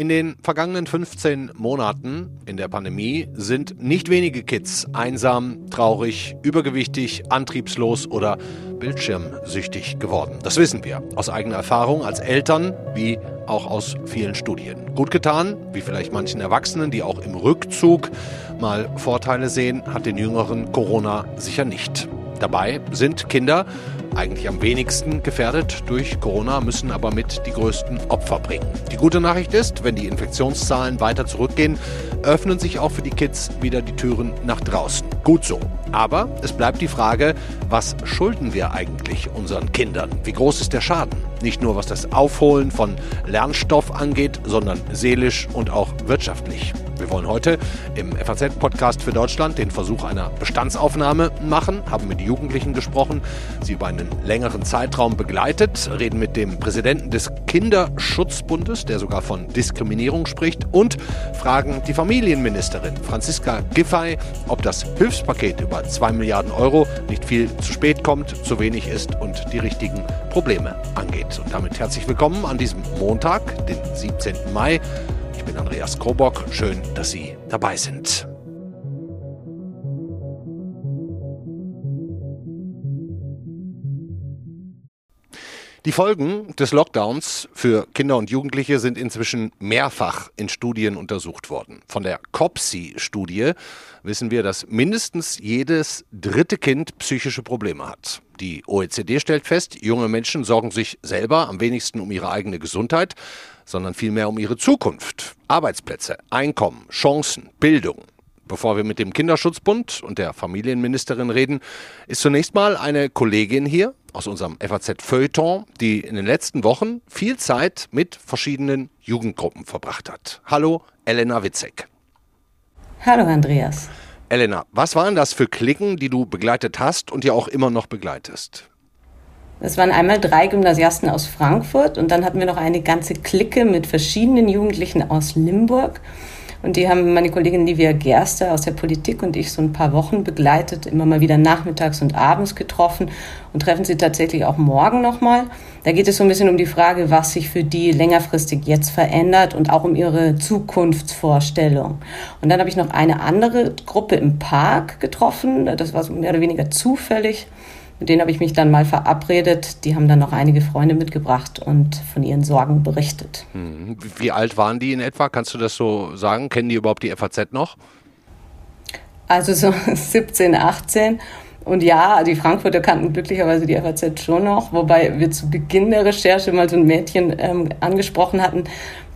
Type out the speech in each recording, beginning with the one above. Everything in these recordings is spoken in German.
In den vergangenen 15 Monaten in der Pandemie sind nicht wenige Kids einsam, traurig, übergewichtig, antriebslos oder bildschirmsüchtig geworden. Das wissen wir aus eigener Erfahrung als Eltern wie auch aus vielen Studien. Gut getan, wie vielleicht manchen Erwachsenen, die auch im Rückzug mal Vorteile sehen, hat den Jüngeren Corona sicher nicht. Dabei sind Kinder eigentlich am wenigsten gefährdet durch Corona, müssen aber mit die größten Opfer bringen. Die gute Nachricht ist, wenn die Infektionszahlen weiter zurückgehen, öffnen sich auch für die Kids wieder die Türen nach draußen. Gut so. Aber es bleibt die Frage, was schulden wir eigentlich unseren Kindern? Wie groß ist der Schaden? Nicht nur was das Aufholen von Lernstoff angeht, sondern seelisch und auch wirtschaftlich. Wir wollen heute im FAZ-Podcast für Deutschland den Versuch einer Bestandsaufnahme machen, haben mit Jugendlichen gesprochen, sie über einen längeren Zeitraum begleitet, reden mit dem Präsidenten des Kinderschutzbundes, der sogar von Diskriminierung spricht, und fragen die Familienministerin Franziska Giffey, ob das Hilfspaket über 2 Milliarden Euro nicht viel zu spät kommt, zu wenig ist und die richtigen Probleme angeht. Und damit herzlich willkommen an diesem Montag, den 17. Mai. Ich bin Andreas Krobock. Schön, dass Sie dabei sind. Die Folgen des Lockdowns für Kinder und Jugendliche sind inzwischen mehrfach in Studien untersucht worden. Von der COPSI-Studie wissen wir, dass mindestens jedes dritte Kind psychische Probleme hat. Die OECD stellt fest, junge Menschen sorgen sich selber am wenigsten um ihre eigene Gesundheit, sondern vielmehr um ihre Zukunft. Arbeitsplätze, Einkommen, Chancen, Bildung. Bevor wir mit dem Kinderschutzbund und der Familienministerin reden, ist zunächst mal eine Kollegin hier aus unserem FAZ Feuilleton, die in den letzten Wochen viel Zeit mit verschiedenen Jugendgruppen verbracht hat. Hallo, Elena Witzek. Hallo, Andreas. Elena, was waren das für Klicken, die du begleitet hast und ja auch immer noch begleitest? Das waren einmal drei Gymnasiasten aus Frankfurt und dann hatten wir noch eine ganze Clique mit verschiedenen Jugendlichen aus Limburg. Und die haben meine Kollegin Livia Gerster aus der Politik und ich so ein paar Wochen begleitet, immer mal wieder nachmittags und abends getroffen und treffen sie tatsächlich auch morgen nochmal. Da geht es so ein bisschen um die Frage, was sich für die längerfristig jetzt verändert und auch um ihre Zukunftsvorstellung. Und dann habe ich noch eine andere Gruppe im Park getroffen. Das war so mehr oder weniger zufällig. Mit denen habe ich mich dann mal verabredet. Die haben dann noch einige Freunde mitgebracht und von ihren Sorgen berichtet. Hm. Wie alt waren die in etwa? Kannst du das so sagen? Kennen die überhaupt die FAZ noch? Also so 17, 18. Und ja, die Frankfurter kannten glücklicherweise die FAZ schon noch, wobei wir zu Beginn der Recherche mal so ein Mädchen ähm, angesprochen hatten,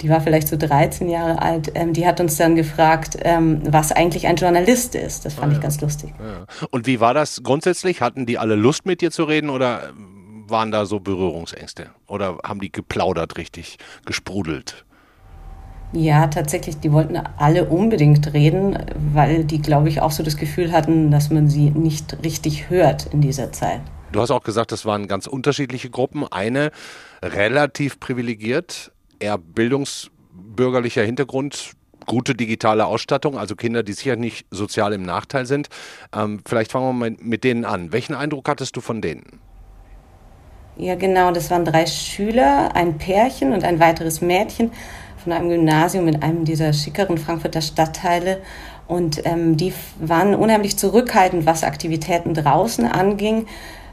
die war vielleicht so 13 Jahre alt, ähm, die hat uns dann gefragt, ähm, was eigentlich ein Journalist ist. Das fand ah, ich ganz lustig. Ja. Und wie war das grundsätzlich? Hatten die alle Lust mit dir zu reden oder waren da so Berührungsängste? Oder haben die geplaudert richtig, gesprudelt? Ja, tatsächlich, die wollten alle unbedingt reden, weil die, glaube ich, auch so das Gefühl hatten, dass man sie nicht richtig hört in dieser Zeit. Du hast auch gesagt, das waren ganz unterschiedliche Gruppen. Eine relativ privilegiert, eher bildungsbürgerlicher Hintergrund, gute digitale Ausstattung, also Kinder, die sicher nicht sozial im Nachteil sind. Ähm, vielleicht fangen wir mal mit denen an. Welchen Eindruck hattest du von denen? Ja, genau, das waren drei Schüler, ein Pärchen und ein weiteres Mädchen von einem Gymnasium in einem dieser schickeren Frankfurter Stadtteile. Und ähm, die waren unheimlich zurückhaltend, was Aktivitäten draußen anging.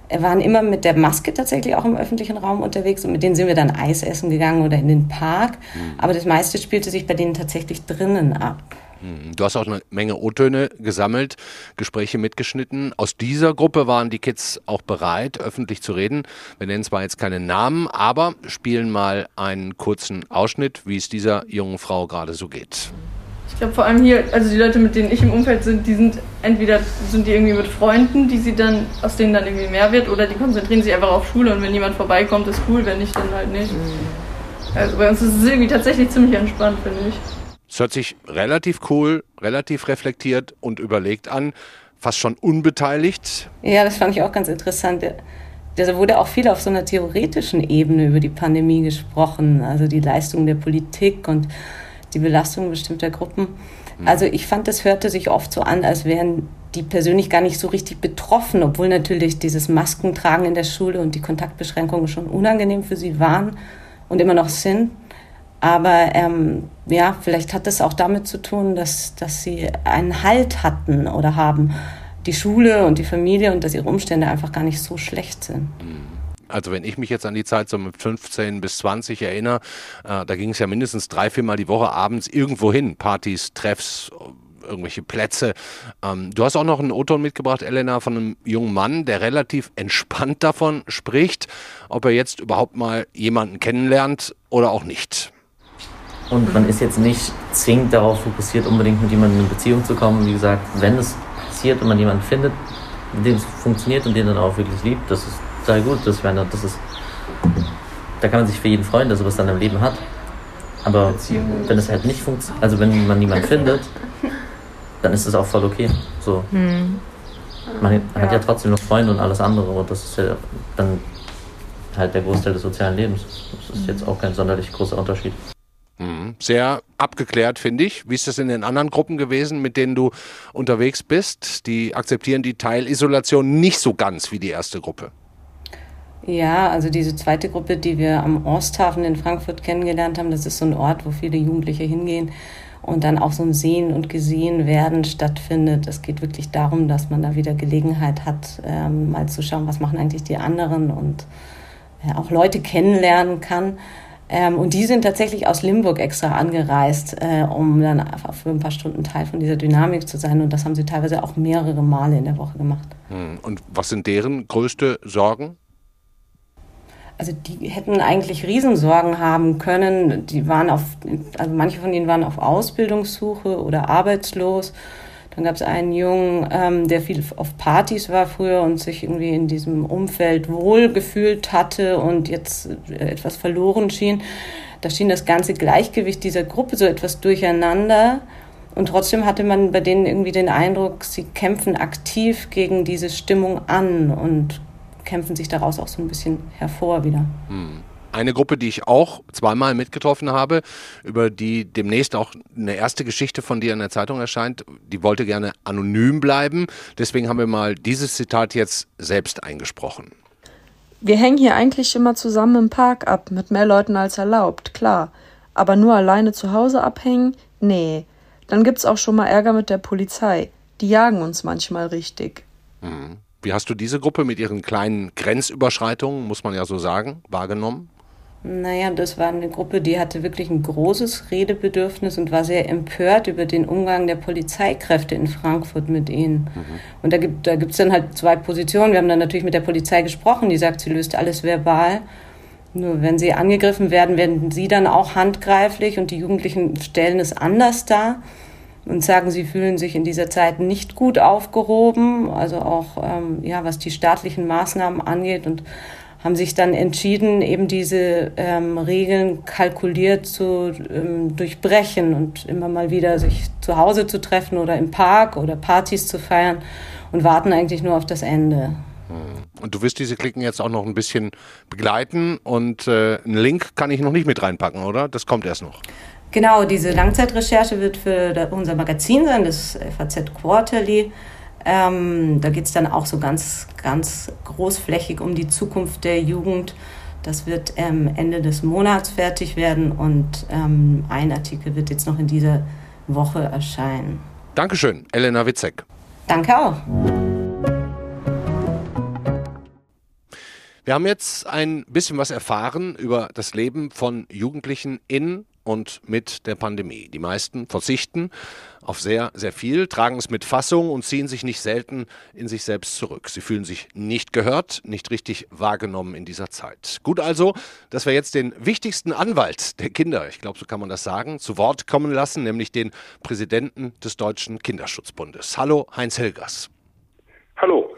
Wir waren immer mit der Maske tatsächlich auch im öffentlichen Raum unterwegs und mit denen sind wir dann Eis essen gegangen oder in den Park. Mhm. Aber das meiste spielte sich bei denen tatsächlich drinnen ab. Hm, du hast auch eine Menge O-Töne gesammelt, Gespräche mitgeschnitten. Aus dieser Gruppe waren die Kids auch bereit, öffentlich zu reden. Wir nennen zwar jetzt keine Namen, aber spielen mal einen kurzen Ausschnitt, wie es dieser jungen Frau gerade so geht. Ich glaube vor allem hier, also die Leute, mit denen ich im Umfeld sind, die sind entweder sind die irgendwie mit Freunden, die sie dann, aus denen dann irgendwie mehr wird, oder die konzentrieren sich einfach auf Schule und wenn jemand vorbeikommt, ist cool, wenn nicht, dann halt nicht. Mhm. Also bei uns ist es irgendwie tatsächlich ziemlich entspannt, finde ich. Es hört sich relativ cool, relativ reflektiert und überlegt an, fast schon unbeteiligt. Ja, das fand ich auch ganz interessant. Da wurde auch viel auf so einer theoretischen Ebene über die Pandemie gesprochen, also die Leistung der Politik und die Belastung bestimmter Gruppen. Also ich fand, das hörte sich oft so an, als wären die persönlich gar nicht so richtig betroffen, obwohl natürlich dieses Maskentragen in der Schule und die Kontaktbeschränkungen schon unangenehm für sie waren und immer noch sind. Aber ähm, ja, vielleicht hat das auch damit zu tun, dass, dass sie einen Halt hatten oder haben, die Schule und die Familie und dass ihre Umstände einfach gar nicht so schlecht sind. Also wenn ich mich jetzt an die Zeit so mit 15 bis 20 erinnere, äh, da ging es ja mindestens drei, viermal die Woche abends irgendwo hin. Partys, Treffs, irgendwelche Plätze. Ähm, du hast auch noch einen O-Ton mitgebracht, Elena, von einem jungen Mann, der relativ entspannt davon spricht, ob er jetzt überhaupt mal jemanden kennenlernt oder auch nicht. Und man ist jetzt nicht zwingend darauf fokussiert, unbedingt mit jemandem in Beziehung zu kommen. Wie gesagt, wenn es passiert und man jemanden findet, mit dem es funktioniert und den dann auch wirklich liebt, das ist total gut. Das, meine, das ist, da kann man sich für jeden freuen, dass er was dann im Leben hat. Aber wenn es halt nicht funktioniert, also wenn man niemanden findet, dann ist es auch voll okay. So. Hm. Man hat ja trotzdem noch Freunde und alles andere und das ist ja dann halt der Großteil des sozialen Lebens. Das ist jetzt auch kein sonderlich großer Unterschied. Sehr abgeklärt, finde ich. Wie ist das in den anderen Gruppen gewesen, mit denen du unterwegs bist? Die akzeptieren die Teilisolation nicht so ganz wie die erste Gruppe. Ja, also diese zweite Gruppe, die wir am Osthafen in Frankfurt kennengelernt haben, das ist so ein Ort, wo viele Jugendliche hingehen und dann auch so ein Sehen und Gesehen werden stattfindet. Es geht wirklich darum, dass man da wieder Gelegenheit hat, ähm, mal zu schauen, was machen eigentlich die anderen und äh, auch Leute kennenlernen kann. Ähm, und die sind tatsächlich aus Limburg extra angereist, äh, um dann einfach für ein paar Stunden Teil von dieser Dynamik zu sein. Und das haben sie teilweise auch mehrere Male in der Woche gemacht. Hm. Und was sind deren größte Sorgen? Also die hätten eigentlich Riesensorgen haben können. Die waren auf, also manche von ihnen waren auf Ausbildungssuche oder arbeitslos. Dann gab es einen Jungen, ähm, der viel auf Partys war früher und sich irgendwie in diesem Umfeld wohl gefühlt hatte und jetzt äh, etwas verloren schien. Da schien das ganze Gleichgewicht dieser Gruppe so etwas durcheinander. Und trotzdem hatte man bei denen irgendwie den Eindruck, sie kämpfen aktiv gegen diese Stimmung an und kämpfen sich daraus auch so ein bisschen hervor wieder. Hm. Eine Gruppe, die ich auch zweimal mitgetroffen habe, über die demnächst auch eine erste Geschichte von dir in der Zeitung erscheint, die wollte gerne anonym bleiben. Deswegen haben wir mal dieses Zitat jetzt selbst eingesprochen. Wir hängen hier eigentlich immer zusammen im Park ab, mit mehr Leuten als erlaubt, klar. Aber nur alleine zu Hause abhängen? Nee. Dann gibt's auch schon mal Ärger mit der Polizei. Die jagen uns manchmal richtig. Mhm. Wie hast du diese Gruppe mit ihren kleinen Grenzüberschreitungen, muss man ja so sagen, wahrgenommen? Naja, das war eine Gruppe, die hatte wirklich ein großes Redebedürfnis und war sehr empört über den Umgang der Polizeikräfte in Frankfurt mit ihnen. Mhm. Und da gibt da gibt's dann halt zwei Positionen. Wir haben dann natürlich mit der Polizei gesprochen, die sagt, sie löst alles verbal. Nur wenn sie angegriffen werden, werden sie dann auch handgreiflich und die Jugendlichen stellen es anders dar und sagen, sie fühlen sich in dieser Zeit nicht gut aufgehoben, also auch ähm, ja, was die staatlichen Maßnahmen angeht und haben sich dann entschieden, eben diese ähm, Regeln kalkuliert zu ähm, durchbrechen und immer mal wieder sich zu Hause zu treffen oder im Park oder Partys zu feiern und warten eigentlich nur auf das Ende. Hm. Und du wirst diese Klicken jetzt auch noch ein bisschen begleiten und äh, einen Link kann ich noch nicht mit reinpacken, oder? Das kommt erst noch. Genau, diese Langzeitrecherche wird für unser Magazin sein, das FAZ Quarterly. Ähm, da geht es dann auch so ganz, ganz großflächig um die Zukunft der Jugend. Das wird ähm, Ende des Monats fertig werden und ähm, ein Artikel wird jetzt noch in dieser Woche erscheinen. Dankeschön, Elena Witzek. Danke auch. Wir haben jetzt ein bisschen was erfahren über das Leben von Jugendlichen in und mit der Pandemie. Die meisten verzichten auf sehr, sehr viel, tragen es mit Fassung und ziehen sich nicht selten in sich selbst zurück. Sie fühlen sich nicht gehört, nicht richtig wahrgenommen in dieser Zeit. Gut also, dass wir jetzt den wichtigsten Anwalt der Kinder, ich glaube, so kann man das sagen, zu Wort kommen lassen, nämlich den Präsidenten des Deutschen Kinderschutzbundes. Hallo, Heinz Helgers. Hallo.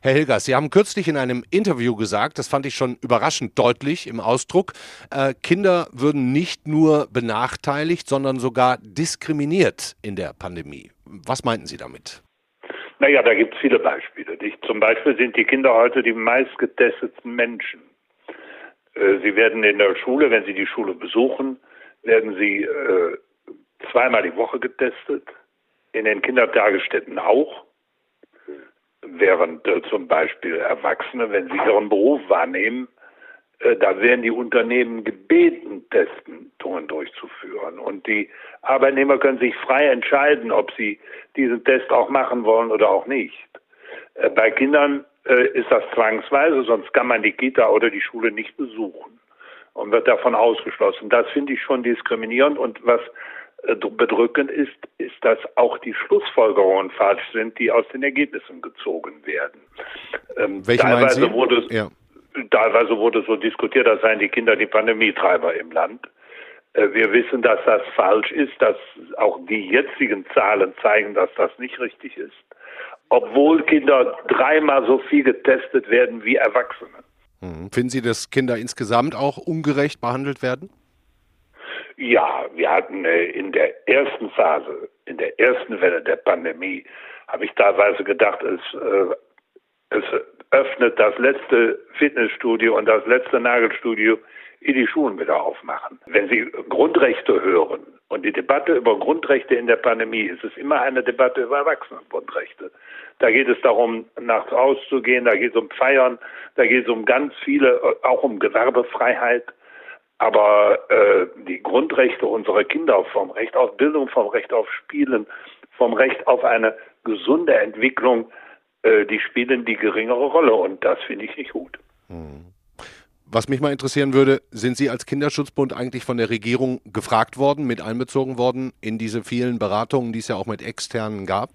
Herr Hilgers, Sie haben kürzlich in einem Interview gesagt, das fand ich schon überraschend deutlich im Ausdruck, äh, Kinder würden nicht nur benachteiligt, sondern sogar diskriminiert in der Pandemie. Was meinten Sie damit? Naja, da gibt es viele Beispiele. Nicht? Zum Beispiel sind die Kinder heute die meistgetesteten Menschen. Äh, sie werden in der Schule, wenn sie die Schule besuchen, werden sie äh, zweimal die Woche getestet. in den Kindertagesstätten auch, während äh, zum Beispiel Erwachsene, wenn sie ihren Beruf wahrnehmen, äh, da werden die Unternehmen gebeten, Testungen durchzuführen. Und die Arbeitnehmer können sich frei entscheiden, ob sie diesen Test auch machen wollen oder auch nicht. Äh, bei Kindern äh, ist das zwangsweise, sonst kann man die Kita oder die Schule nicht besuchen und wird davon ausgeschlossen. Das finde ich schon diskriminierend und was bedrückend ist, ist, dass auch die Schlussfolgerungen falsch sind, die aus den Ergebnissen gezogen werden. Ähm, Welche teilweise wurde ja teilweise wurde so diskutiert, das seien die Kinder die Pandemietreiber im Land. Äh, wir wissen, dass das falsch ist, dass auch die jetzigen Zahlen zeigen, dass das nicht richtig ist. Obwohl Kinder dreimal so viel getestet werden wie Erwachsene. Hm. Finden Sie, dass Kinder insgesamt auch ungerecht behandelt werden? Ja, wir hatten äh, in der ersten Phase, in der ersten Welle der Pandemie, habe ich teilweise gedacht, es, äh, es öffnet das letzte Fitnessstudio und das letzte Nagelstudio in die Schulen wieder aufmachen. Wenn Sie Grundrechte hören und die Debatte über Grundrechte in der Pandemie, ist es immer eine Debatte über Erwachsenengrundrechte. Da geht es darum, nachts auszugehen, da geht es um Feiern, da geht es um ganz viele, auch um Gewerbefreiheit. Aber äh, die Grundrechte unserer Kinder vom Recht auf Bildung, vom Recht auf Spielen, vom Recht auf eine gesunde Entwicklung, äh, die spielen die geringere Rolle und das finde ich nicht gut. Hm. Was mich mal interessieren würde, sind Sie als Kinderschutzbund eigentlich von der Regierung gefragt worden, mit einbezogen worden in diese vielen Beratungen, die es ja auch mit externen gab?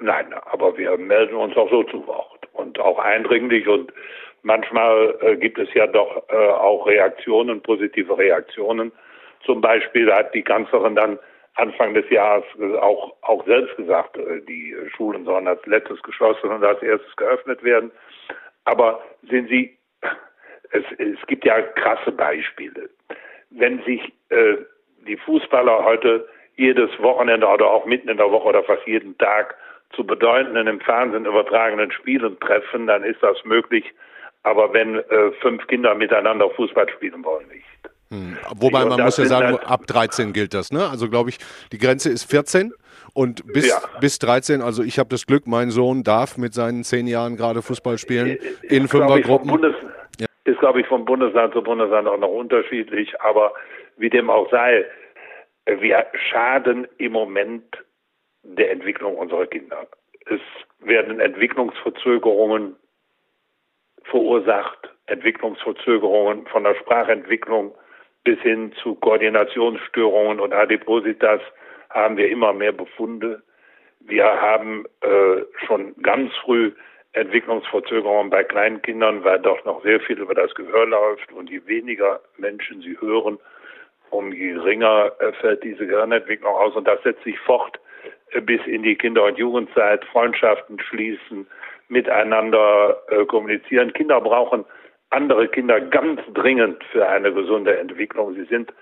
Nein, aber wir melden uns auch so zu Wort und auch eindringlich und manchmal äh, gibt es ja doch äh, auch Reaktionen, positive Reaktionen. Zum Beispiel hat die Kanzlerin dann Anfang des Jahres auch, auch selbst gesagt, äh, die Schulen sollen als letztes geschlossen und als erstes geöffnet werden. Aber sehen Sie, es, es gibt ja krasse Beispiele. Wenn sich äh, die Fußballer heute jedes Wochenende oder auch mitten in der Woche oder fast jeden Tag zu bedeutenden im Fernsehen übertragenen Spielen treffen, dann ist das möglich. Aber wenn äh, fünf Kinder miteinander Fußball spielen wollen, nicht. Hm. Wobei man muss ja sagen, ab 13 gilt das. Ne? Also glaube ich, die Grenze ist 14 und bis, ja. bis 13, also ich habe das Glück, mein Sohn darf mit seinen zehn Jahren gerade Fußball spielen in Fünfergruppen. Bundes, ja. Ist, glaube ich, von Bundesland zu Bundesland auch noch unterschiedlich, aber wie dem auch sei, wir schaden im Moment der Entwicklung unserer Kinder. Es werden Entwicklungsverzögerungen verursacht, Entwicklungsverzögerungen von der Sprachentwicklung bis hin zu Koordinationsstörungen und Adipositas haben wir immer mehr Befunde. Wir haben äh, schon ganz früh Entwicklungsverzögerungen bei kleinen Kindern, weil doch noch sehr viel über das Gehör läuft und je weniger Menschen sie hören, um geringer äh, fällt diese Gehirnentwicklung aus und das setzt sich fort äh, bis in die Kinder- und Jugendzeit, Freundschaften schließen, miteinander äh, kommunizieren. Kinder brauchen andere Kinder ganz dringend für eine gesunde Entwicklung. Sie sind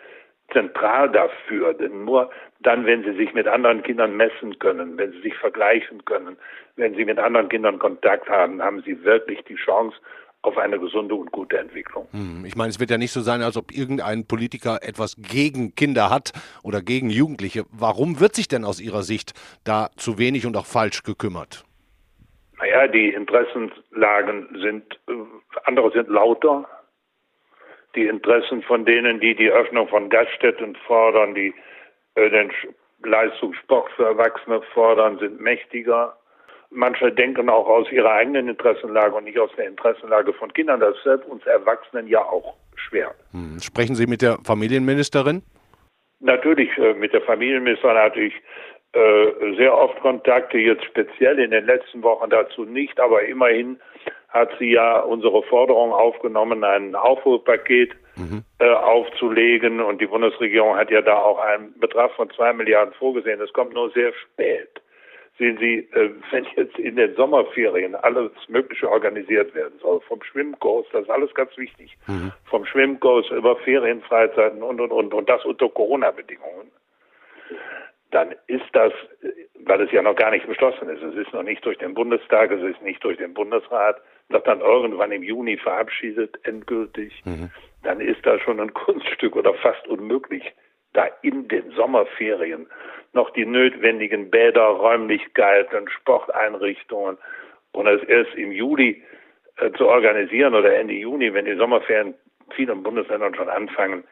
zentral dafür, denn nur dann, wenn sie sich mit anderen Kindern messen können, wenn sie sich vergleichen können, wenn sie mit anderen Kindern Kontakt haben, haben sie wirklich die Chance auf eine gesunde und gute Entwicklung. Hm, ich meine, es wird ja nicht so sein, als ob irgendein Politiker etwas gegen Kinder hat oder gegen Jugendliche. Warum wird sich denn aus Ihrer Sicht da zu wenig und auch falsch gekümmert? Naja, die Interessenlagen sind, äh, andere sind lauter. Die Interessen von denen, die die Öffnung von Gaststätten fordern, die äh, den Leistungssport für Erwachsene fordern, sind mächtiger. Manche denken auch aus ihrer eigenen Interessenlage und nicht aus der Interessenlage von Kindern. Das fällt uns Erwachsenen ja auch schwer. Hm. Sprechen Sie mit der Familienministerin? Natürlich, äh, mit der Familienministerin hatte ich sehr oft Kontakte, jetzt speziell in den letzten Wochen dazu nicht, aber immerhin hat sie ja unsere Forderung aufgenommen, ein Aufholpaket mhm. äh, aufzulegen und die Bundesregierung hat ja da auch einen Betrag von zwei Milliarden vorgesehen. Das kommt nur sehr spät. Sehen Sie, äh, wenn jetzt in den Sommerferien alles Mögliche organisiert werden soll, vom Schwimmkurs, das ist alles ganz wichtig, mhm. vom Schwimmkurs über Ferienfreizeiten und, und, und, und das unter Corona-Bedingungen dann ist das, weil es ja noch gar nicht beschlossen ist, es ist noch nicht durch den Bundestag, es ist nicht durch den Bundesrat, wird dann irgendwann im Juni verabschiedet, endgültig, mhm. dann ist das schon ein Kunststück oder fast unmöglich, da in den Sommerferien noch die notwendigen Bäder, Räumlichkeiten, Sporteinrichtungen. Und es erst im Juli äh, zu organisieren oder Ende Juni, wenn die Sommerferien vielen Bundesländern schon anfangen,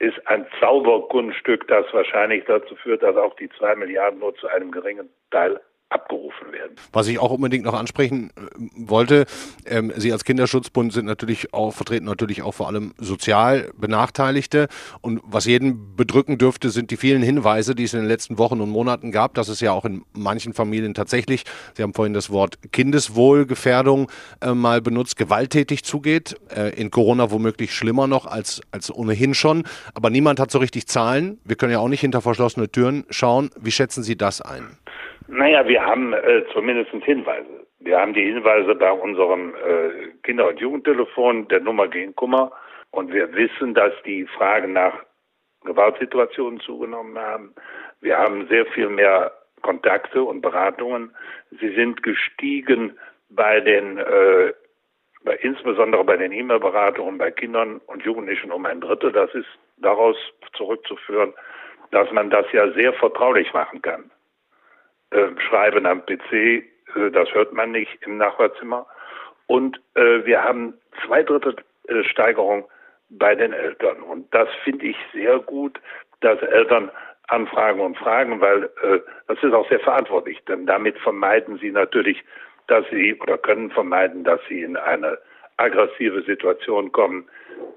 ist ein Zauberkunststück, das wahrscheinlich dazu führt, dass auch die zwei Milliarden nur zu einem geringen Teil abgerufen werden. Was ich auch unbedingt noch ansprechen äh, wollte, ähm, Sie als Kinderschutzbund sind natürlich auch, vertreten natürlich auch vor allem sozial Benachteiligte. Und was jeden bedrücken dürfte, sind die vielen Hinweise, die es in den letzten Wochen und Monaten gab, dass es ja auch in manchen Familien tatsächlich, Sie haben vorhin das Wort Kindeswohlgefährdung äh, mal benutzt, gewalttätig zugeht. Äh, in Corona womöglich schlimmer noch als, als ohnehin schon. Aber niemand hat so richtig Zahlen. Wir können ja auch nicht hinter verschlossene Türen schauen. Wie schätzen Sie das ein? Naja, wir haben äh, zumindest Hinweise. Wir haben die Hinweise bei unserem äh, Kinder- und Jugendtelefon der Nummer gegen Kummer und wir wissen, dass die Fragen nach Gewaltsituationen zugenommen haben. Wir haben sehr viel mehr Kontakte und Beratungen. Sie sind gestiegen bei den, äh, bei, insbesondere bei den E-Mail-Beratungen bei Kindern und Jugendlichen um ein Drittel. Das ist daraus zurückzuführen, dass man das ja sehr vertraulich machen kann äh, schreiben am PC, äh, das hört man nicht im Nachbarzimmer. Und äh, wir haben zwei Drittel äh, Steigerung bei den Eltern. Und das finde ich sehr gut, dass Eltern anfragen und fragen, weil äh, das ist auch sehr verantwortlich, denn damit vermeiden sie natürlich, dass sie oder können vermeiden, dass sie in eine aggressive Situation kommen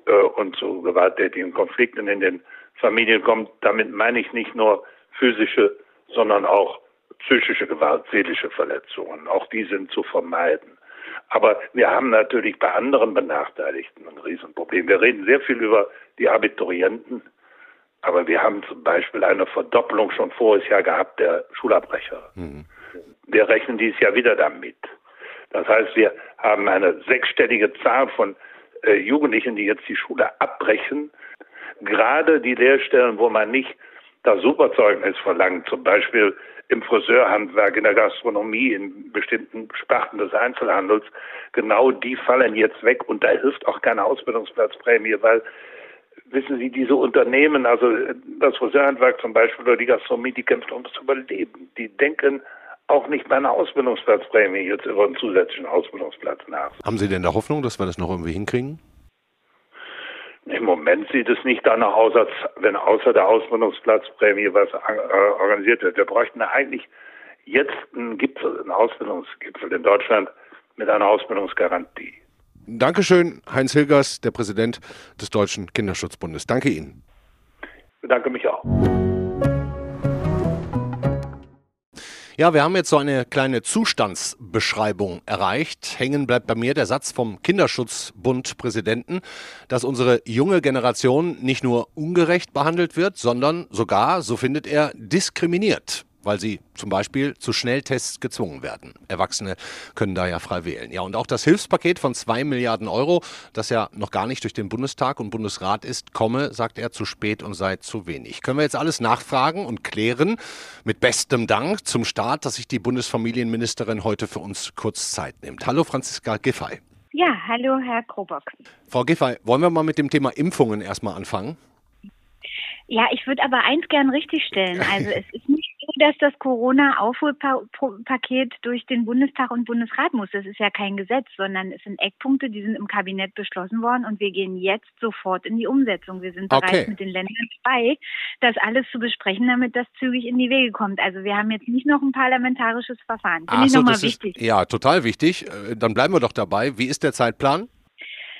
äh, und zu gewalttätigen Konflikten in den Familien kommen. Damit meine ich nicht nur physische, sondern auch psychische Gewalt, seelische Verletzungen. Auch die sind zu vermeiden. Aber wir haben natürlich bei anderen Benachteiligten ein Riesenproblem. Wir reden sehr viel über die Abiturienten, aber wir haben zum Beispiel eine Verdopplung schon voriges Jahr gehabt der Schulabbrecher. Mhm. Wir rechnen dieses Jahr wieder damit. Das heißt, wir haben eine sechsstellige Zahl von äh, Jugendlichen, die jetzt die Schule abbrechen. Gerade die Lehrstellen, wo man nicht das Superzeugnis verlangt, zum Beispiel im Friseurhandwerk, in der Gastronomie, in bestimmten Sparten des Einzelhandels, genau die fallen jetzt weg und da hilft auch keine Ausbildungsplatzprämie, weil wissen Sie, diese Unternehmen, also das Friseurhandwerk zum Beispiel oder die Gastronomie, die kämpfen ums Überleben. Die denken auch nicht bei einer Ausbildungsplatzprämie jetzt über einen zusätzlichen Ausbildungsplatz nach. Haben Sie denn da Hoffnung, dass wir das noch irgendwie hinkriegen? Im Moment sieht es nicht danach aus, als wenn außer der Ausbildungsplatzprämie was äh, organisiert wird. Wir bräuchten eigentlich jetzt einen Gipfel, einen Ausbildungsgipfel in Deutschland mit einer Ausbildungsgarantie. Dankeschön, Heinz Hilgers, der Präsident des Deutschen Kinderschutzbundes. Danke Ihnen. Ich bedanke mich auch. Ja, wir haben jetzt so eine kleine Zustandsbeschreibung erreicht. Hängen bleibt bei mir der Satz vom Kinderschutzbund-Präsidenten, dass unsere junge Generation nicht nur ungerecht behandelt wird, sondern sogar, so findet er, diskriminiert weil sie zum Beispiel zu Schnelltests gezwungen werden. Erwachsene können da ja frei wählen. Ja, und auch das Hilfspaket von zwei Milliarden Euro, das ja noch gar nicht durch den Bundestag und Bundesrat ist, komme, sagt er, zu spät und sei zu wenig. Können wir jetzt alles nachfragen und klären? Mit bestem Dank zum Start, dass sich die Bundesfamilienministerin heute für uns kurz Zeit nimmt. Hallo, Franziska Giffey. Ja, hallo, Herr Krobock. Frau Giffey, wollen wir mal mit dem Thema Impfungen erstmal anfangen? Ja, ich würde aber eins gern richtigstellen. Also es ist nicht dass das Corona-Aufholpaket durch den Bundestag und Bundesrat muss. Das ist ja kein Gesetz, sondern es sind Eckpunkte, die sind im Kabinett beschlossen worden und wir gehen jetzt sofort in die Umsetzung. Wir sind bereits okay. mit den Ländern dabei, das alles zu besprechen, damit das zügig in die Wege kommt. Also wir haben jetzt nicht noch ein parlamentarisches Verfahren. Finde ich nochmal wichtig. Ist, ja, total wichtig. Äh, dann bleiben wir doch dabei. Wie ist der Zeitplan?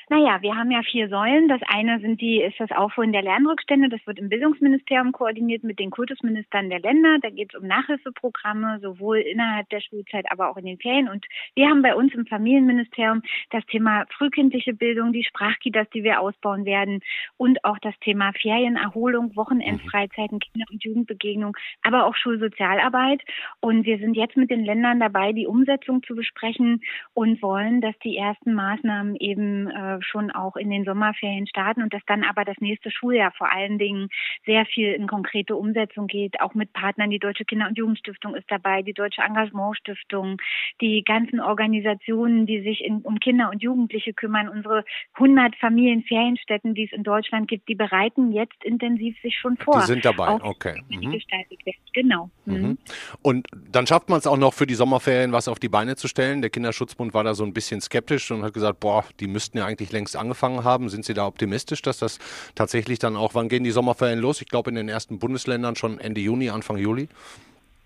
Naja, wir haben ja vier Säulen. Das eine sind die, ist das Aufholen der Lernrückstände. Das wird im Bildungsministerium koordiniert mit den Kultusministern der Länder. Da geht es um Nachhilfeprogramme, sowohl innerhalb der Schulzeit, aber auch in den Ferien. Und wir haben bei uns im Familienministerium das Thema frühkindliche Bildung, die Sprachkitas, die wir ausbauen werden und auch das Thema Ferienerholung, Wochenendfreizeiten, Kinder- und Jugendbegegnung, aber auch Schulsozialarbeit. Und wir sind jetzt mit den Ländern dabei, die Umsetzung zu besprechen und wollen, dass die ersten Maßnahmen eben äh, äh, schon auch in den Sommerferien starten und dass dann aber das nächste Schuljahr vor allen Dingen sehr viel in konkrete Umsetzung geht, auch mit Partnern. Die Deutsche Kinder- und Jugendstiftung ist dabei, die Deutsche Engagementstiftung, die ganzen Organisationen, die sich in, um Kinder und Jugendliche kümmern, unsere 100 Familienferienstätten, die es in Deutschland gibt, die bereiten jetzt intensiv sich schon vor. Die sind dabei, okay. Mhm. Gestaltet werden. Genau. Mhm. mhm. Und dann schafft man es auch noch für die Sommerferien was auf die Beine zu stellen. Der Kinderschutzbund war da so ein bisschen skeptisch und hat gesagt, boah, die müssten ja eigentlich längst angefangen haben. Sind Sie da optimistisch, dass das tatsächlich dann auch, wann gehen die Sommerferien los? Ich glaube in den ersten Bundesländern schon Ende Juni, Anfang Juli.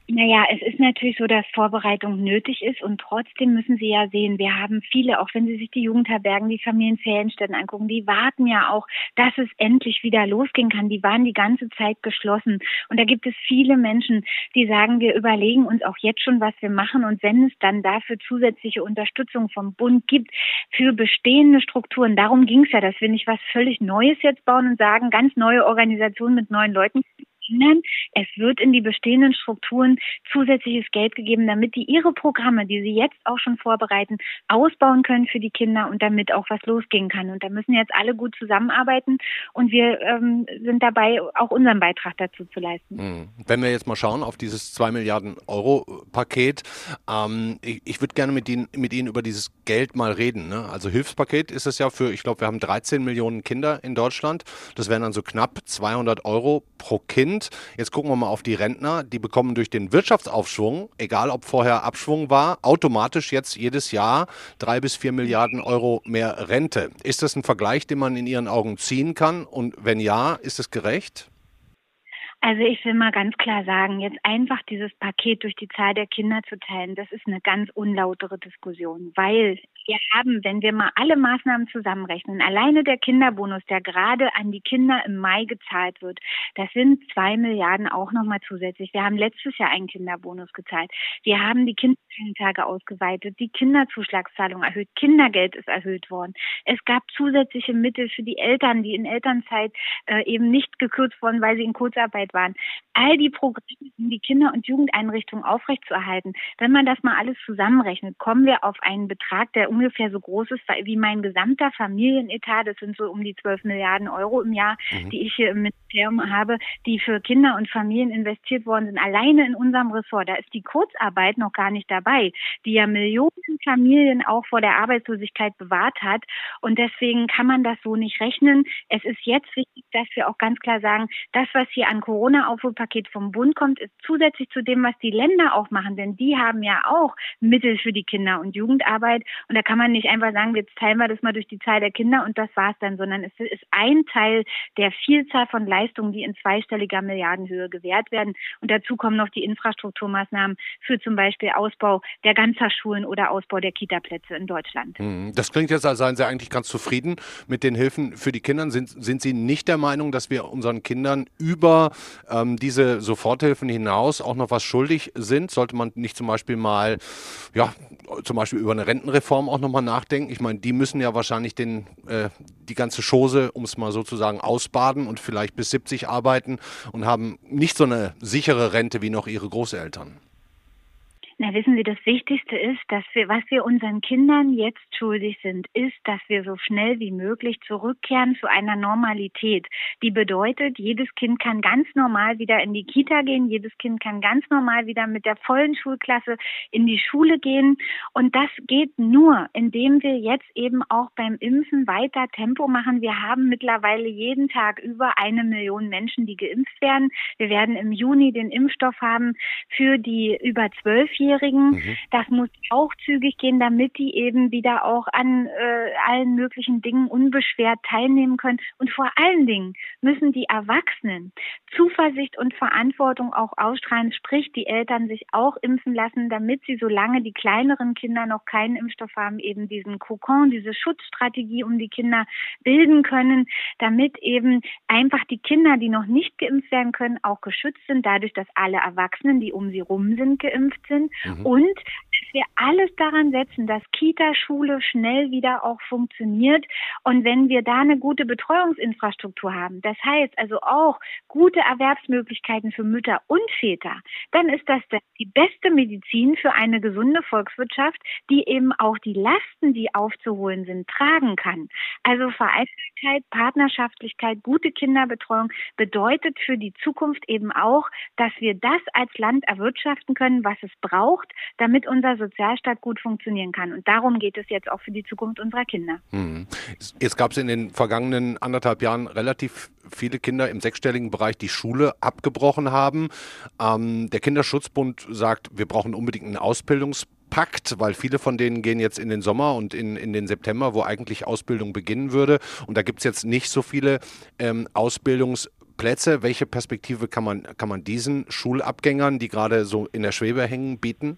Naja, es ist natürlich so, dass Vorbereitung nötig ist und trotzdem müssen Sie ja sehen, wir haben viele, auch wenn Sie sich die Jugendherbergen, die Familienferienstätten angucken, die warten ja auch, dass es endlich wieder losgehen kann. Die waren die ganze Zeit geschlossen. Und da gibt es viele Menschen, die sagen, wir überlegen uns auch jetzt schon, was wir machen. Und wenn es dann dafür zusätzliche Unterstützung vom Bund gibt für bestehende Strukturen, darum ging es ja, dass wir nicht was völlig Neues jetzt bauen und sagen, ganz neue Organisationen mit neuen Leuten Kindern. Es wird in die bestehenden Strukturen zusätzliches Geld gegeben, damit die ihre Programme, die sie jetzt auch schon vorbereiten, ausbauen können für die Kinder und damit auch was losgehen kann. Und da müssen jetzt alle gut zusammenarbeiten und wir ähm, sind dabei, auch unseren Beitrag dazu zu leisten. Hm. Wenn wir jetzt mal schauen auf dieses 2 Milliarden Euro Paket, ähm, ich, ich würde gerne mit Ihnen, mit Ihnen über dieses Geld mal reden. Ne? Also Hilfspaket ist es ja für, ich glaube, wir haben 13 Millionen Kinder in Deutschland. Das wären dann so knapp 200 Euro pro Kind. Jetzt gucken wir mal auf die Rentner. Die bekommen durch den Wirtschaftsaufschwung, egal ob vorher Abschwung war, automatisch jetzt jedes Jahr drei bis vier Milliarden Euro mehr Rente. Ist das ein Vergleich, den man in Ihren Augen ziehen kann? Und wenn ja, ist es gerecht? Also ich will mal ganz klar sagen, jetzt einfach dieses Paket durch die Zahl der Kinder zu teilen, das ist eine ganz unlautere Diskussion, weil wir haben, wenn wir mal alle Maßnahmen zusammenrechnen, alleine der Kinderbonus, der gerade an die Kinder im Mai gezahlt wird, das sind zwei Milliarden auch nochmal zusätzlich. Wir haben letztes Jahr einen Kinderbonus gezahlt. Wir haben die Kindertage ausgeweitet, die Kinderzuschlagszahlung erhöht, Kindergeld ist erhöht worden. Es gab zusätzliche Mittel für die Eltern, die in Elternzeit äh, eben nicht gekürzt wurden, weil sie in Kurzarbeit waren. All die Programme, um die Kinder- und Jugendeinrichtungen aufrechtzuerhalten, wenn man das mal alles zusammenrechnet, kommen wir auf einen Betrag, der ungefähr so groß ist wie mein gesamter Familienetat. Das sind so um die 12 Milliarden Euro im Jahr, mhm. die ich hier im Ministerium habe, die für Kinder und Familien investiert worden sind. Alleine in unserem Ressort. Da ist die Kurzarbeit noch gar nicht dabei, die ja Millionen Familien auch vor der Arbeitslosigkeit bewahrt hat. Und deswegen kann man das so nicht rechnen. Es ist jetzt wichtig, dass wir auch ganz klar sagen, das, was hier an Corona-Aufholpaket vom Bund kommt, ist zusätzlich zu dem, was die Länder auch machen. Denn die haben ja auch Mittel für die Kinder- und Jugendarbeit. Und da kann man nicht einfach sagen, jetzt teilen wir das mal durch die Zahl der Kinder und das war's dann, sondern es ist ein Teil der Vielzahl von Leistungen, die in zweistelliger Milliardenhöhe gewährt werden. Und dazu kommen noch die Infrastrukturmaßnahmen für zum Beispiel Ausbau der Ganztagsschulen oder Ausbau der Kitaplätze in Deutschland. Hm, das klingt jetzt, als seien Sie eigentlich ganz zufrieden mit den Hilfen für die Kinder. Sind, sind Sie nicht der Meinung, dass wir unseren Kindern über ähm, diese Soforthilfen hinaus auch noch was schuldig sind? Sollte man nicht zum Beispiel mal, ja, zum Beispiel über eine Rentenreform auch auch nochmal nachdenken. Ich meine, die müssen ja wahrscheinlich den, äh, die ganze Chose, um es mal sozusagen ausbaden und vielleicht bis 70 arbeiten und haben nicht so eine sichere Rente wie noch ihre Großeltern. Na, wissen Sie, das Wichtigste ist, dass wir, was wir unseren Kindern jetzt schuldig sind, ist, dass wir so schnell wie möglich zurückkehren zu einer Normalität. Die bedeutet, jedes Kind kann ganz normal wieder in die Kita gehen, jedes Kind kann ganz normal wieder mit der vollen Schulklasse in die Schule gehen. Und das geht nur, indem wir jetzt eben auch beim Impfen weiter Tempo machen. Wir haben mittlerweile jeden Tag über eine Million Menschen, die geimpft werden. Wir werden im Juni den Impfstoff haben für die über zwölfjährigen. Minderjährigen. Mhm. Das muss auch zügig gehen, damit die eben wieder auch an äh, allen möglichen Dingen unbeschwert teilnehmen können. Und vor allen Dingen müssen die Erwachsenen Zuversicht und Verantwortung auch ausstrahlen, sprich die Eltern sich auch impfen lassen, damit sie, solange die kleineren Kinder noch keinen Impfstoff haben, eben diesen Kokon, diese Schutzstrategie um die Kinder bilden können, damit eben einfach die Kinder, die noch nicht geimpft werden können, auch geschützt sind, dadurch, dass alle Erwachsenen, die um sie rum sind, geimpft sind. Mhm. Und wir alles daran setzen, dass Kita, Schule schnell wieder auch funktioniert. Und wenn wir da eine gute Betreuungsinfrastruktur haben, das heißt also auch gute Erwerbsmöglichkeiten für Mütter und Väter, dann ist das die beste Medizin für eine gesunde Volkswirtschaft, die eben auch die Lasten, die aufzuholen sind, tragen kann. Also Vereinbarkeit, Partnerschaftlichkeit, gute Kinderbetreuung bedeutet für die Zukunft eben auch, dass wir das als Land erwirtschaften können, was es braucht, damit unser Sozialstaat gut funktionieren kann. Und darum geht es jetzt auch für die Zukunft unserer Kinder. Hm. Jetzt gab es in den vergangenen anderthalb Jahren relativ viele Kinder im sechsstelligen Bereich die Schule abgebrochen haben. Ähm, der Kinderschutzbund sagt, wir brauchen unbedingt einen Ausbildungspakt, weil viele von denen gehen jetzt in den Sommer und in, in den September, wo eigentlich Ausbildung beginnen würde. Und da gibt es jetzt nicht so viele ähm, Ausbildungsplätze. Welche Perspektive kann man, kann man diesen Schulabgängern, die gerade so in der Schwebe hängen, bieten?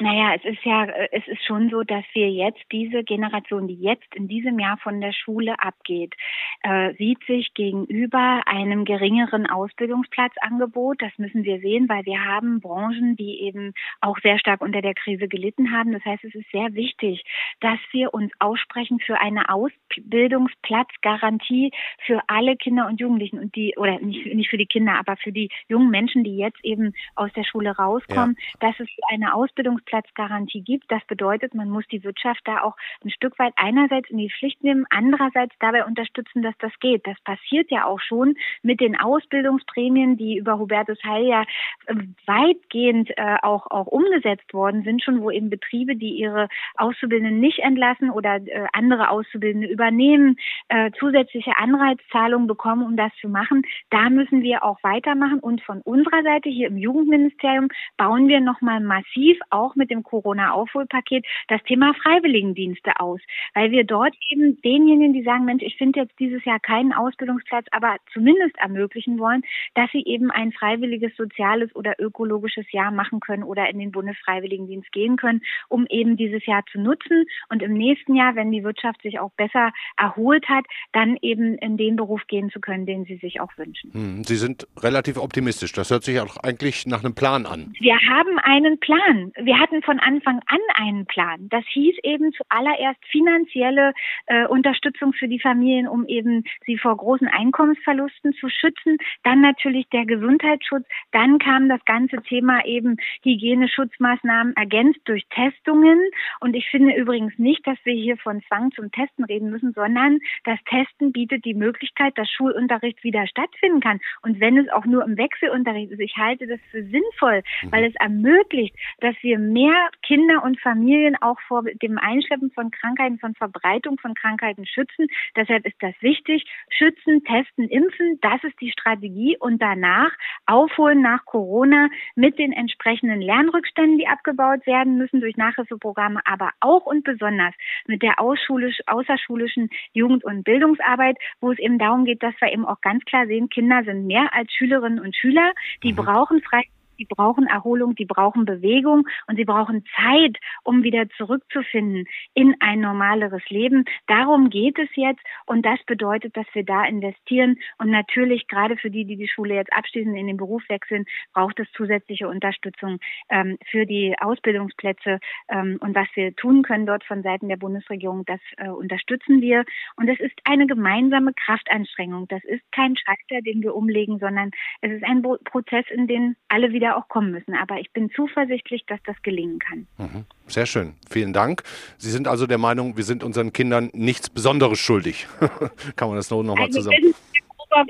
Naja, es ist ja, äh, es ist schon so, dass wir jetzt diese Generation, die jetzt in diesem Jahr von der Schule abgeht, äh, sieht sich gegenüber einem geringeren Ausbildungsplatzangebot. Das müssen wir sehen, weil wir haben Branchen, die eben auch sehr stark unter der Krise gelitten haben. Das heißt, es ist sehr wichtig, dass wir uns aussprechen für eine Ausbildungsplatzgarantie für alle Kinder und Jugendlichen und die, oder nicht, nicht für die Kinder, aber für die jungen Menschen, die jetzt eben aus der Schule rauskommen, ja. dass es eine Ausbildungsplatzgarantie Arbeitsplatzgarantie gibt. Das bedeutet, man muss die Wirtschaft da auch ein Stück weit einerseits in die Pflicht nehmen, andererseits dabei unterstützen, dass das geht. Das passiert ja auch schon mit den Ausbildungsprämien, die über Hubertus Heil ja äh, weitgehend äh, auch, auch umgesetzt worden sind, schon wo eben Betriebe, die ihre Auszubildenden nicht entlassen oder äh, andere Auszubildende übernehmen, äh, zusätzliche Anreizzahlungen bekommen, um das zu machen. Da müssen wir auch weitermachen und von unserer Seite hier im Jugendministerium bauen wir nochmal massiv auch mit dem Corona-Aufholpaket das Thema Freiwilligendienste aus, weil wir dort eben denjenigen, die sagen, Mensch, ich finde jetzt dieses Jahr keinen Ausbildungsplatz, aber zumindest ermöglichen wollen, dass sie eben ein freiwilliges soziales oder ökologisches Jahr machen können oder in den Bundesfreiwilligendienst gehen können, um eben dieses Jahr zu nutzen und im nächsten Jahr, wenn die Wirtschaft sich auch besser erholt hat, dann eben in den Beruf gehen zu können, den sie sich auch wünschen. Hm, sie sind relativ optimistisch. Das hört sich auch eigentlich nach einem Plan an. Wir haben einen Plan. Wir hatten hatten von Anfang an einen Plan. Das hieß eben zuallererst finanzielle äh, Unterstützung für die Familien, um eben sie vor großen Einkommensverlusten zu schützen. Dann natürlich der Gesundheitsschutz. Dann kam das ganze Thema eben Hygieneschutzmaßnahmen ergänzt durch Testungen. Und ich finde übrigens nicht, dass wir hier von Zwang zum Testen reden müssen, sondern das Testen bietet die Möglichkeit, dass Schulunterricht wieder stattfinden kann. Und wenn es auch nur im Wechselunterricht ist, ich halte das für sinnvoll, weil es ermöglicht, dass wir mehr mehr Kinder und Familien auch vor dem Einschleppen von Krankheiten, von Verbreitung von Krankheiten schützen. Deshalb ist das wichtig. Schützen, testen, impfen, das ist die Strategie. Und danach aufholen nach Corona mit den entsprechenden Lernrückständen, die abgebaut werden müssen durch Nachhilfeprogramme, aber auch und besonders mit der außerschulischen Jugend- und Bildungsarbeit, wo es eben darum geht, dass wir eben auch ganz klar sehen, Kinder sind mehr als Schülerinnen und Schüler. Die mhm. brauchen frei die brauchen Erholung, die brauchen Bewegung und sie brauchen Zeit, um wieder zurückzufinden in ein normaleres Leben. Darum geht es jetzt und das bedeutet, dass wir da investieren und natürlich gerade für die, die die Schule jetzt abschließen, in den Beruf wechseln, braucht es zusätzliche Unterstützung ähm, für die Ausbildungsplätze ähm, und was wir tun können dort von Seiten der Bundesregierung, das äh, unterstützen wir und es ist eine gemeinsame Kraftanstrengung. Das ist kein Schalter, den wir umlegen, sondern es ist ein Prozess, in den alle wieder auch kommen müssen. Aber ich bin zuversichtlich, dass das gelingen kann. Mhm. Sehr schön. Vielen Dank. Sie sind also der Meinung, wir sind unseren Kindern nichts Besonderes schuldig. kann man das noch mal also zusammen?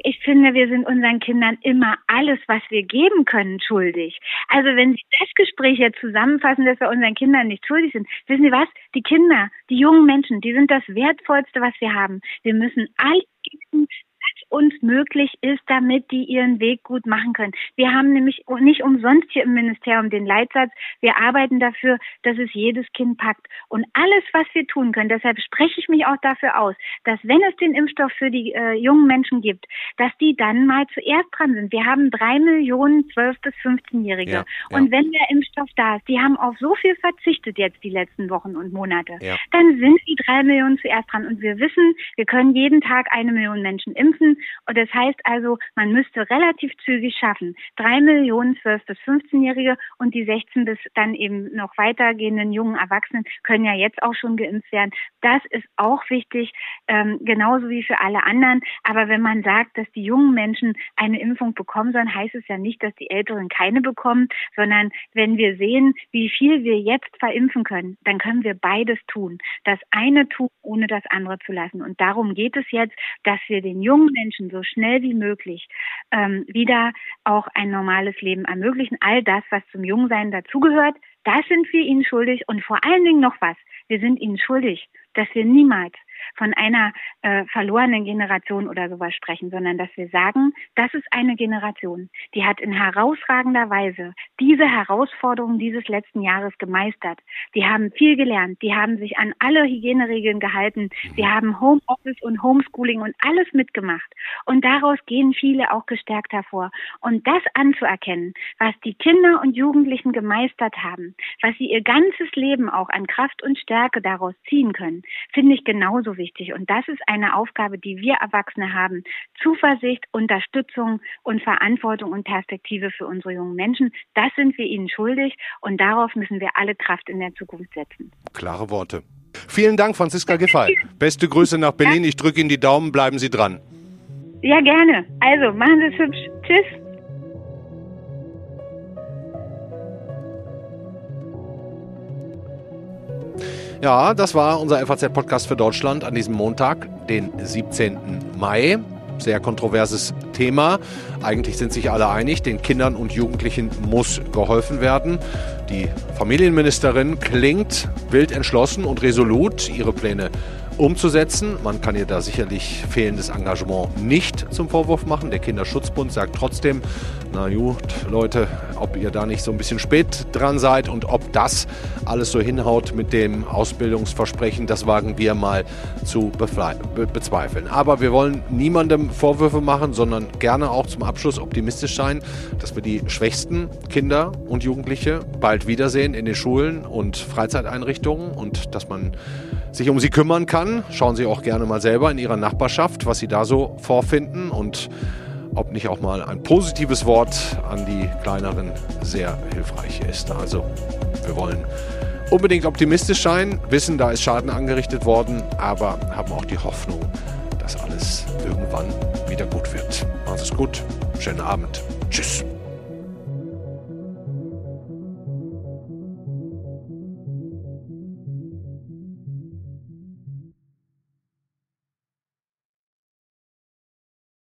Ich finde, wir sind unseren Kindern immer alles, was wir geben können, schuldig. Also wenn Sie das Gespräch jetzt zusammenfassen, dass wir unseren Kindern nicht schuldig sind, wissen Sie was? Die Kinder, die jungen Menschen, die sind das Wertvollste, was wir haben. Wir müssen alles geben, uns möglich ist, damit die ihren Weg gut machen können. Wir haben nämlich nicht umsonst hier im Ministerium den Leitsatz, wir arbeiten dafür, dass es jedes Kind packt. Und alles, was wir tun können, deshalb spreche ich mich auch dafür aus, dass wenn es den Impfstoff für die äh, jungen Menschen gibt, dass die dann mal zuerst dran sind. Wir haben drei Millionen 12- bis 15-Jährige. Ja, ja. Und wenn der Impfstoff da ist, die haben auf so viel verzichtet jetzt die letzten Wochen und Monate, ja. dann sind die drei Millionen zuerst dran. Und wir wissen, wir können jeden Tag eine Million Menschen impfen. Und Das heißt also, man müsste relativ zügig schaffen. Drei Millionen 12- bis 15-Jährige und die 16 bis dann eben noch weitergehenden jungen Erwachsenen können ja jetzt auch schon geimpft werden. Das ist auch wichtig, ähm, genauso wie für alle anderen. Aber wenn man sagt, dass die jungen Menschen eine Impfung bekommen sollen, heißt es ja nicht, dass die Älteren keine bekommen, sondern wenn wir sehen, wie viel wir jetzt verimpfen können, dann können wir beides tun. Das eine tun, ohne das andere zu lassen. Und darum geht es jetzt, dass wir den jungen Menschen so schnell wie möglich ähm, wieder auch ein normales Leben ermöglichen. All das, was zum Jungsein dazugehört, das sind wir ihnen schuldig. Und vor allen Dingen noch was. Wir sind ihnen schuldig, dass wir niemals von einer äh, verlorenen Generation oder sowas sprechen, sondern dass wir sagen, das ist eine Generation, die hat in herausragender Weise diese Herausforderungen dieses letzten Jahres gemeistert. Die haben viel gelernt, die haben sich an alle Hygieneregeln gehalten, sie haben Homeoffice und Homeschooling und alles mitgemacht. Und daraus gehen viele auch gestärkt hervor. Und das anzuerkennen, was die Kinder und Jugendlichen gemeistert haben, was sie ihr ganzes Leben auch an Kraft und Stärke daraus ziehen können, finde ich genauso wichtig. Und das ist eine Aufgabe, die wir Erwachsene haben. Zuversicht, Unterstützung und Verantwortung und Perspektive für unsere jungen Menschen. Das sind wir ihnen schuldig und darauf müssen wir alle Kraft in der Zukunft setzen. Klare Worte. Vielen Dank, Franziska Giffey. Beste Grüße nach Berlin. Ich drücke Ihnen die Daumen. Bleiben Sie dran. Ja, gerne. Also, machen Sie es hübsch. Tschüss. Ja, das war unser FAZ-Podcast für Deutschland an diesem Montag, den 17. Mai. Sehr kontroverses Thema. Eigentlich sind sich alle einig, den Kindern und Jugendlichen muss geholfen werden. Die Familienministerin klingt wild entschlossen und resolut, ihre Pläne umzusetzen. Man kann ihr da sicherlich fehlendes Engagement nicht zum Vorwurf machen. Der Kinderschutzbund sagt trotzdem, na gut, Leute, ob ihr da nicht so ein bisschen spät dran seid und ob das alles so hinhaut mit dem Ausbildungsversprechen, das wagen wir mal zu bezweifeln. Aber wir wollen niemandem Vorwürfe machen, sondern gerne auch zum Abschluss optimistisch sein, dass wir die schwächsten Kinder und Jugendliche bald wiedersehen in den Schulen und Freizeiteinrichtungen und dass man sich um sie kümmern kann. Schauen Sie auch gerne mal selber in Ihrer Nachbarschaft, was Sie da so vorfinden und ob nicht auch mal ein positives Wort an die kleineren sehr hilfreich ist. Also wir wollen unbedingt optimistisch sein, wissen, da ist Schaden angerichtet worden, aber haben auch die Hoffnung, dass alles irgendwann wieder gut wird. Macht es gut, schönen Abend, tschüss.